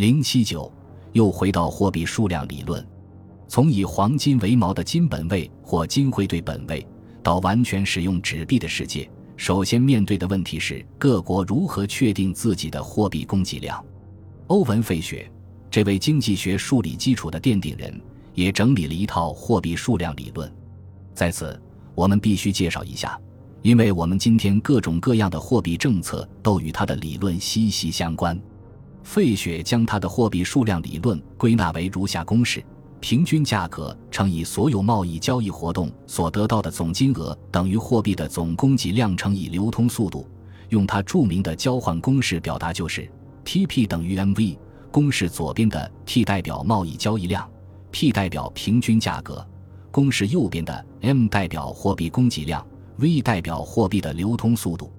零七九，又回到货币数量理论，从以黄金为锚的金本位或金汇兑本位，到完全使用纸币的世界，首先面对的问题是各国如何确定自己的货币供给量。欧文·费雪，这位经济学数理基础的奠定人，也整理了一套货币数量理论。在此，我们必须介绍一下，因为我们今天各种各样的货币政策都与他的理论息息相关。费雪将他的货币数量理论归纳为如下公式：平均价格乘以所有贸易交易活动所得到的总金额等于货币的总供给量乘以流通速度。用他著名的交换公式表达就是 T_P 等于 mv。公式左边的 T 代表贸易交易量，P 代表平均价格；公式右边的 M 代表货币供给量，V 代表货币的流通速度。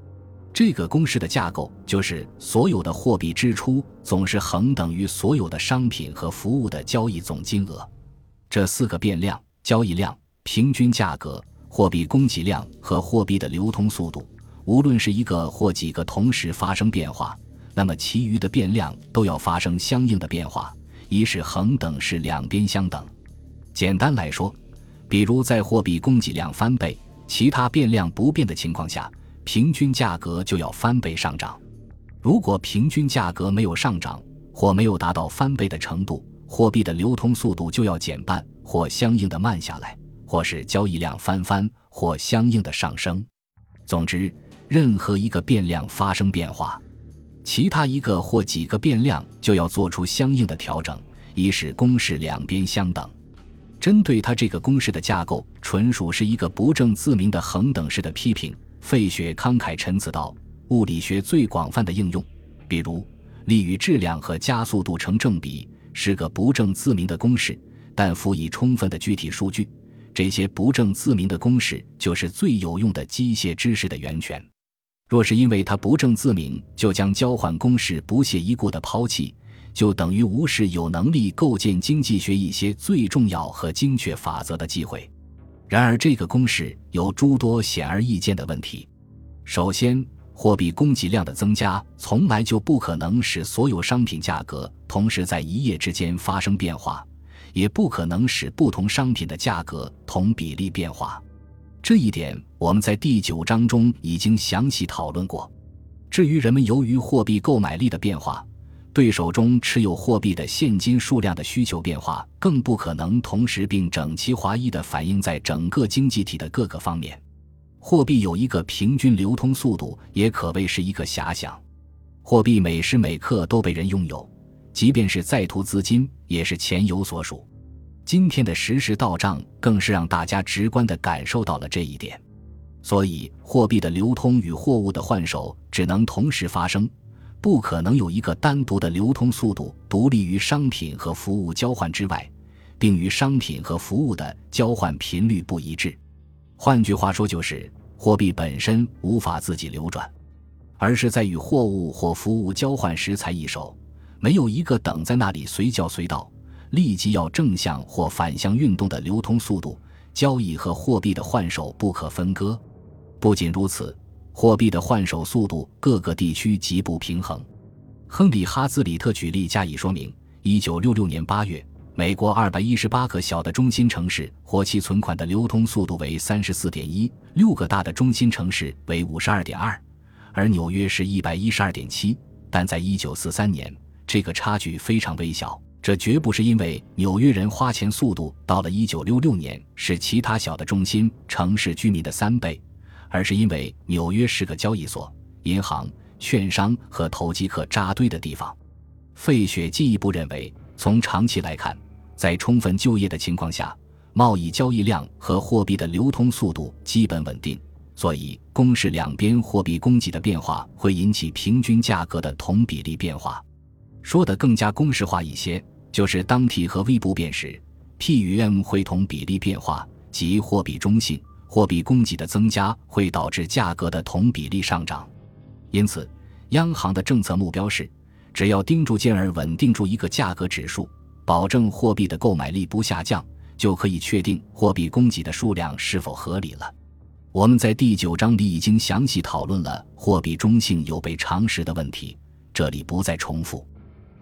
这个公式的架构就是所有的货币支出总是恒等于所有的商品和服务的交易总金额。这四个变量：交易量、平均价格、货币供给量和货币的流通速度，无论是一个或几个同时发生变化，那么其余的变量都要发生相应的变化，一是恒等式两边相等。简单来说，比如在货币供给量翻倍，其他变量不变的情况下。平均价格就要翻倍上涨，如果平均价格没有上涨或没有达到翻倍的程度，货币的流通速度就要减半或相应的慢下来，或是交易量翻番或相应的上升。总之，任何一个变量发生变化，其他一个或几个变量就要做出相应的调整，以使公式两边相等。针对它这个公式的架构，纯属是一个不正自明的恒等式的批评。费雪慷慨陈词道：“物理学最广泛的应用，比如力与质量和加速度成正比，是个不证自明的公式，但辅以充分的具体数据。这些不证自明的公式就是最有用的机械知识的源泉。若是因为它不证自明，就将交换公式不屑一顾的抛弃，就等于无视有能力构建经济学一些最重要和精确法则的机会。”然而，这个公式有诸多显而易见的问题。首先，货币供给量的增加从来就不可能使所有商品价格同时在一夜之间发生变化，也不可能使不同商品的价格同比例变化。这一点我们在第九章中已经详细讨论过。至于人们由于货币购买力的变化，对手中持有货币的现金数量的需求变化，更不可能同时并整齐划一地反映在整个经济体的各个方面。货币有一个平均流通速度，也可谓是一个遐想。货币每时每刻都被人拥有，即便是在途资金，也是钱有所属。今天的实时到账，更是让大家直观地感受到了这一点。所以，货币的流通与货物的换手只能同时发生。不可能有一个单独的流通速度独立于商品和服务交换之外，并与商品和服务的交换频率不一致。换句话说，就是货币本身无法自己流转，而是在与货物或服务交换时才易手。没有一个等在那里随叫随到、立即要正向或反向运动的流通速度。交易和货币的换手不可分割。不仅如此。货币的换手速度各个地区极不平衡。亨利·哈兹里特举例加以说明：一九六六年八月，美国二百一十八个小的中心城市活期存款的流通速度为三十四点一，六个大的中心城市为五十二点二，而纽约是一百一十二点七。但在一九四三年，这个差距非常微小。这绝不是因为纽约人花钱速度到了一九六六年是其他小的中心城市居民的三倍。而是因为纽约是个交易所、银行、券商和投机客扎堆的地方。费雪进一步认为，从长期来看，在充分就业的情况下，贸易交易量和货币的流通速度基本稳定，所以公式两边货币供给的变化会引起平均价格的同比例变化。说得更加公式化一些，就是当 T 和 V 不变时，P 与 M 会同比例变化，即货币中性。货币供给的增加会导致价格的同比例上涨，因此，央行的政策目标是，只要盯住进而稳定住一个价格指数，保证货币的购买力不下降，就可以确定货币供给的数量是否合理了。我们在第九章里已经详细讨论了货币中性有悖常识的问题，这里不再重复。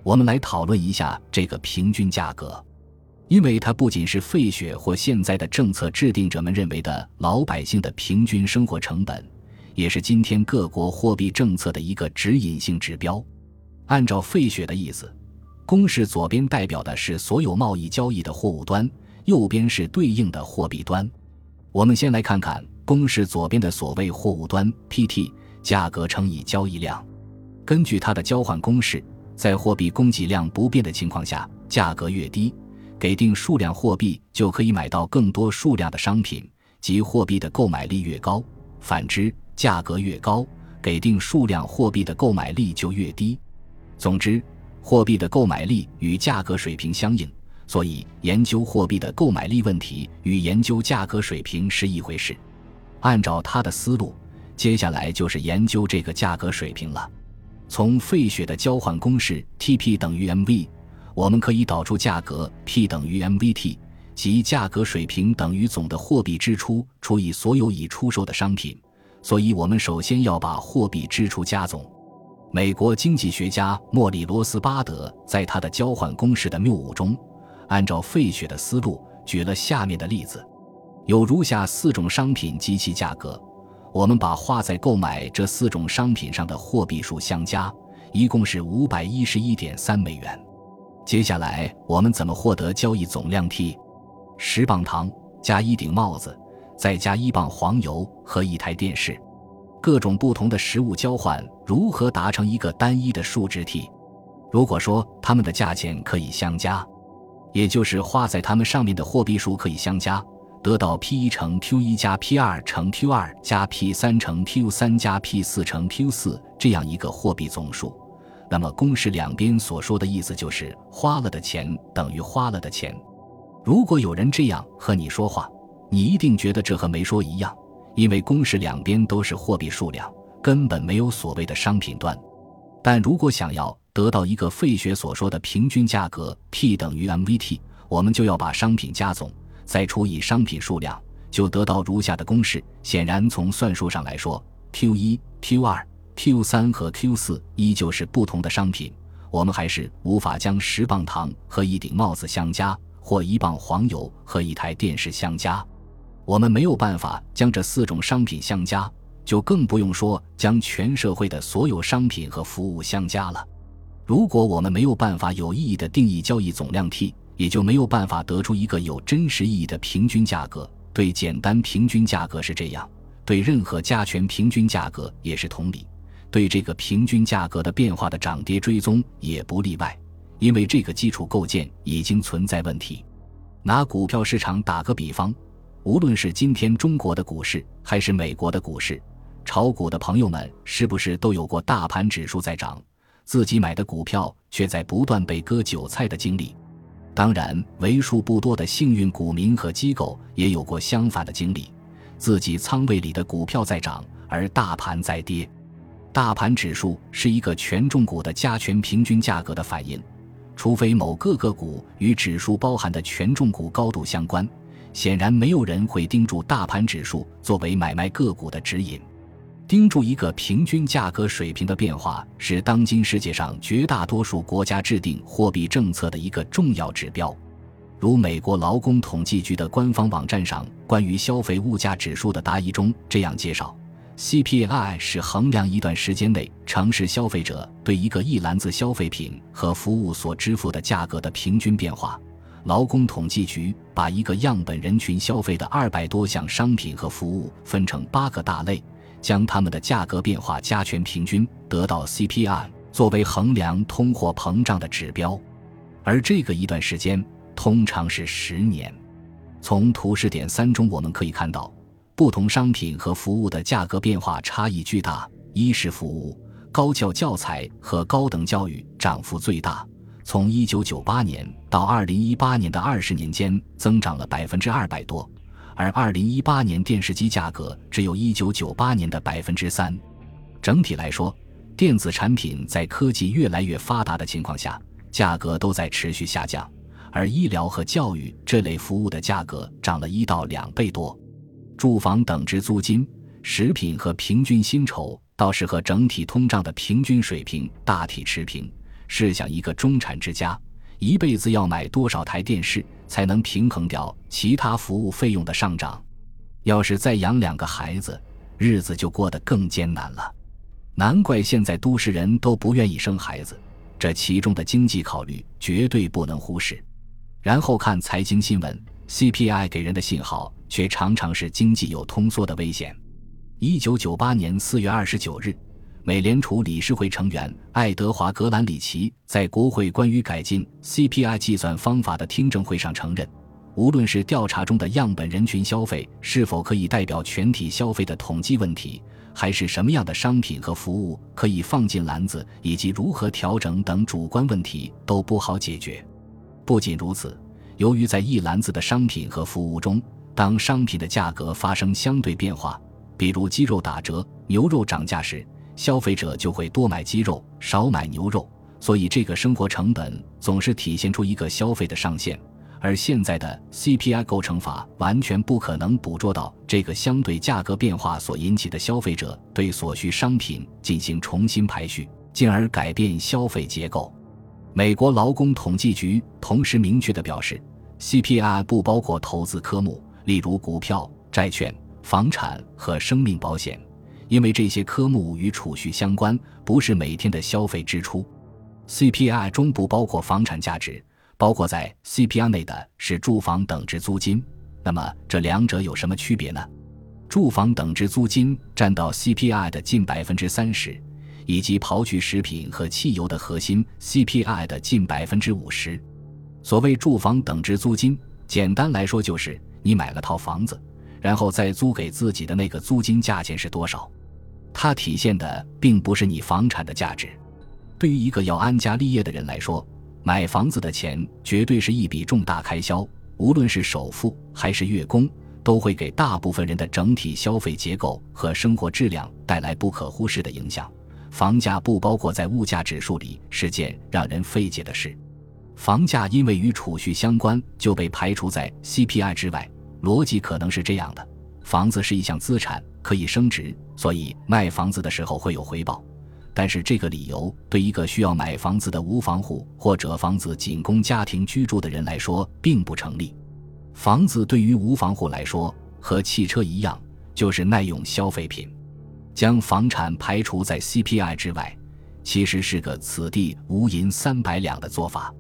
我们来讨论一下这个平均价格，因为它不仅是费雪或现在的政策制定者们认为的老百姓的平均生活成本，也是今天各国货币政策的一个指引性指标。按照费雪的意思，公式左边代表的是所有贸易交易的货物端，右边是对应的货币端。我们先来看看公式左边的所谓货物端 Pt 价格乘以交易量，根据它的交换公式。在货币供给量不变的情况下，价格越低，给定数量货币就可以买到更多数量的商品，即货币的购买力越高；反之，价格越高，给定数量货币的购买力就越低。总之，货币的购买力与价格水平相应，所以研究货币的购买力问题与研究价格水平是一回事。按照他的思路，接下来就是研究这个价格水平了。从费雪的交换公式 T_P 等于 mv，我们可以导出价格 P 等于 mv_t，即价格水平等于总的货币支出除以所有已出售的商品。所以，我们首先要把货币支出加总。美国经济学家莫里罗斯巴德在他的交换公式的谬误中，按照费雪的思路举了下面的例子：有如下四种商品及其价格。我们把花在购买这四种商品上的货币数相加，一共是五百一十一点三美元。接下来我们怎么获得交易总量？T，十磅糖加一顶帽子，再加一磅黄油和一台电视。各种不同的食物交换如何达成一个单一的数值 T？如果说它们的价钱可以相加，也就是花在它们上面的货币数可以相加。得到 P 一乘 Q 一加 P 二乘 Q 二加 P 三乘 Q 三加 P 四乘 Q 四这样一个货币总数，那么公式两边所说的意思就是花了的钱等于花了的钱。如果有人这样和你说话，你一定觉得这和没说一样，因为公式两边都是货币数量，根本没有所谓的商品端。但如果想要得到一个费雪所说的平均价格 P 等于 mv_t，我们就要把商品加总。再除以商品数量，就得到如下的公式。显然，从算术上来说，Q 一、Q 二、Q 三和 Q 四依旧是不同的商品。我们还是无法将十磅糖和一顶帽子相加，或一磅黄油和一台电视相加。我们没有办法将这四种商品相加，就更不用说将全社会的所有商品和服务相加了。如果我们没有办法有意义的定义交易总量 T。也就没有办法得出一个有真实意义的平均价格。对简单平均价格是这样，对任何加权平均价格也是同理。对这个平均价格的变化的涨跌追踪也不例外，因为这个基础构建已经存在问题。拿股票市场打个比方，无论是今天中国的股市还是美国的股市，炒股的朋友们是不是都有过大盘指数在涨，自己买的股票却在不断被割韭菜的经历？当然，为数不多的幸运股民和机构也有过相反的经历：自己仓位里的股票在涨，而大盘在跌。大盘指数是一个权重股的加权平均价格的反应，除非某个个股与指数包含的权重股高度相关，显然没有人会盯住大盘指数作为买卖个股的指引。盯住一个平均价格水平的变化，是当今世界上绝大多数国家制定货币政策的一个重要指标。如美国劳工统计局的官方网站上关于消费物价指数的答疑中这样介绍：CPI 是衡量一段时间内城市消费者对一个一篮子消费品和服务所支付的价格的平均变化。劳工统计局把一个样本人群消费的二百多项商品和服务分成八个大类。将它们的价格变化加权平均，得到 CPI 作为衡量通货膨胀的指标，而这个一段时间通常是十年。从图示点三中我们可以看到，不同商品和服务的价格变化差异巨大。衣食服务、高教教材和高等教育涨幅最大，从1998年到2018年的二十年间增长了百分之二百多。而二零一八年电视机价格只有一九九八年的百分之三。整体来说，电子产品在科技越来越发达的情况下，价格都在持续下降。而医疗和教育这类服务的价格涨了一到两倍多。住房等值租金、食品和平均薪酬倒是和整体通胀的平均水平大体持平，试想，一个中产之家一辈子要买多少台电视，才能平衡掉其他服务费用的上涨？要是再养两个孩子，日子就过得更艰难了。难怪现在都市人都不愿意生孩子，这其中的经济考虑绝对不能忽视。然后看财经新闻，CPI 给人的信号却常常是经济有通缩的危险。一九九八年四月二十九日，美联储理事会成员爱德华·格兰里奇在国会关于改进 CPI 计算方法的听证会上承认，无论是调查中的样本人群消费是否可以代表全体消费的统计问题，还是什么样的商品和服务可以放进篮子，以及如何调整等主观问题都不好解决。不仅如此，由于在一篮子的商品和服务中，当商品的价格发生相对变化，比如鸡肉打折、牛肉涨价时，消费者就会多买鸡肉，少买牛肉。所以，这个生活成本总是体现出一个消费的上限。而现在的 CPI 构成法完全不可能捕捉到这个相对价格变化所引起的消费者对所需商品进行重新排序，进而改变消费结构。美国劳工统计局同时明确地表示，CPI 不包括投资科目，例如股票、债券、房产和生命保险，因为这些科目与储蓄相关，不是每天的消费支出。CPI 中不包括房产价值，包括在 CPI 内的是住房等值租金。那么这两者有什么区别呢？住房等值租金占到 CPI 的近百分之三十。以及刨去食品和汽油的核心 CPI 的近百分之五十。所谓住房等值租金，简单来说就是你买了套房子，然后再租给自己的那个租金价钱是多少。它体现的并不是你房产的价值。对于一个要安家立业的人来说，买房子的钱绝对是一笔重大开销，无论是首付还是月供，都会给大部分人的整体消费结构和生活质量带来不可忽视的影响。房价不包括在物价指数里是件让人费解的事。房价因为与储蓄相关，就被排除在 CPI 之外。逻辑可能是这样的：房子是一项资产，可以升值，所以卖房子的时候会有回报。但是这个理由对一个需要买房子的无房户或者房子仅供家庭居住的人来说并不成立。房子对于无房户来说，和汽车一样，就是耐用消费品。将房产排除在 CPI 之外，其实是个此地无银三百两的做法。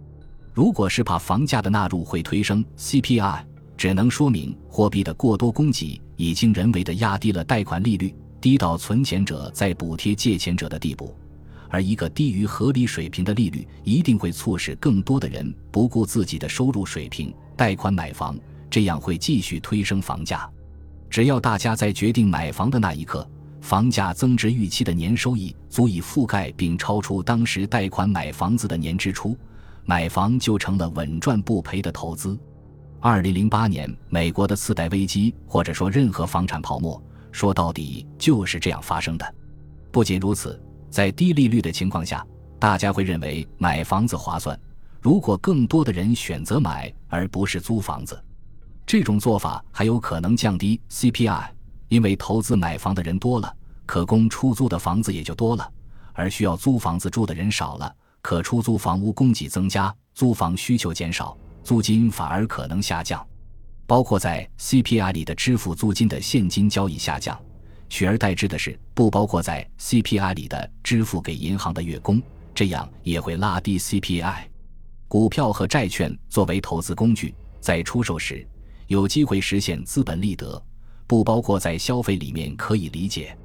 如果是怕房价的纳入会推升 CPI，只能说明货币的过多供给已经人为的压低了贷款利率，低到存钱者在补贴借钱者的地步。而一个低于合理水平的利率，一定会促使更多的人不顾自己的收入水平贷款买房，这样会继续推升房价。只要大家在决定买房的那一刻。房价增值预期的年收益足以覆盖并超出当时贷款买房子的年支出，买房就成了稳赚不赔的投资。二零零八年美国的次贷危机，或者说任何房产泡沫，说到底就是这样发生的。不仅如此，在低利率的情况下，大家会认为买房子划算。如果更多的人选择买而不是租房子，这种做法还有可能降低 CPI。因为投资买房的人多了，可供出租的房子也就多了，而需要租房子住的人少了，可出租房屋供给增加，租房需求减少，租金反而可能下降。包括在 CPI 里的支付租金的现金交易下降，取而代之的是不包括在 CPI 里的支付给银行的月供，这样也会拉低 CPI。股票和债券作为投资工具，在出售时有机会实现资本利得。不包括在消费里面可以理解，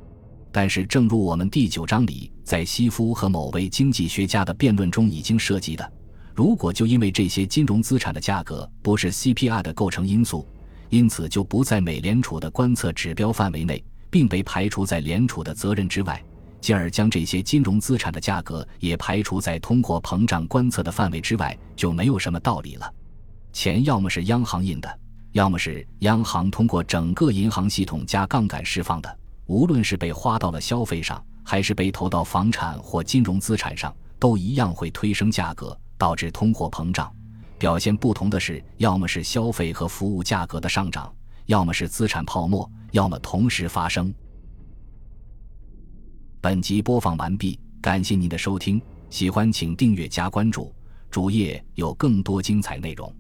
但是正如我们第九章里在西夫和某位经济学家的辩论中已经涉及的，如果就因为这些金融资产的价格不是 CPI 的构成因素，因此就不在美联储的观测指标范围内，并被排除在联储的责任之外，进而将这些金融资产的价格也排除在通货膨胀观测的范围之外，就没有什么道理了。钱要么是央行印的。要么是央行通过整个银行系统加杠杆释放的，无论是被花到了消费上，还是被投到房产或金融资产上，都一样会推升价格，导致通货膨胀。表现不同的是，要么是消费和服务价格的上涨，要么是资产泡沫，要么同时发生。本集播放完毕，感谢您的收听。喜欢请订阅加关注，主页有更多精彩内容。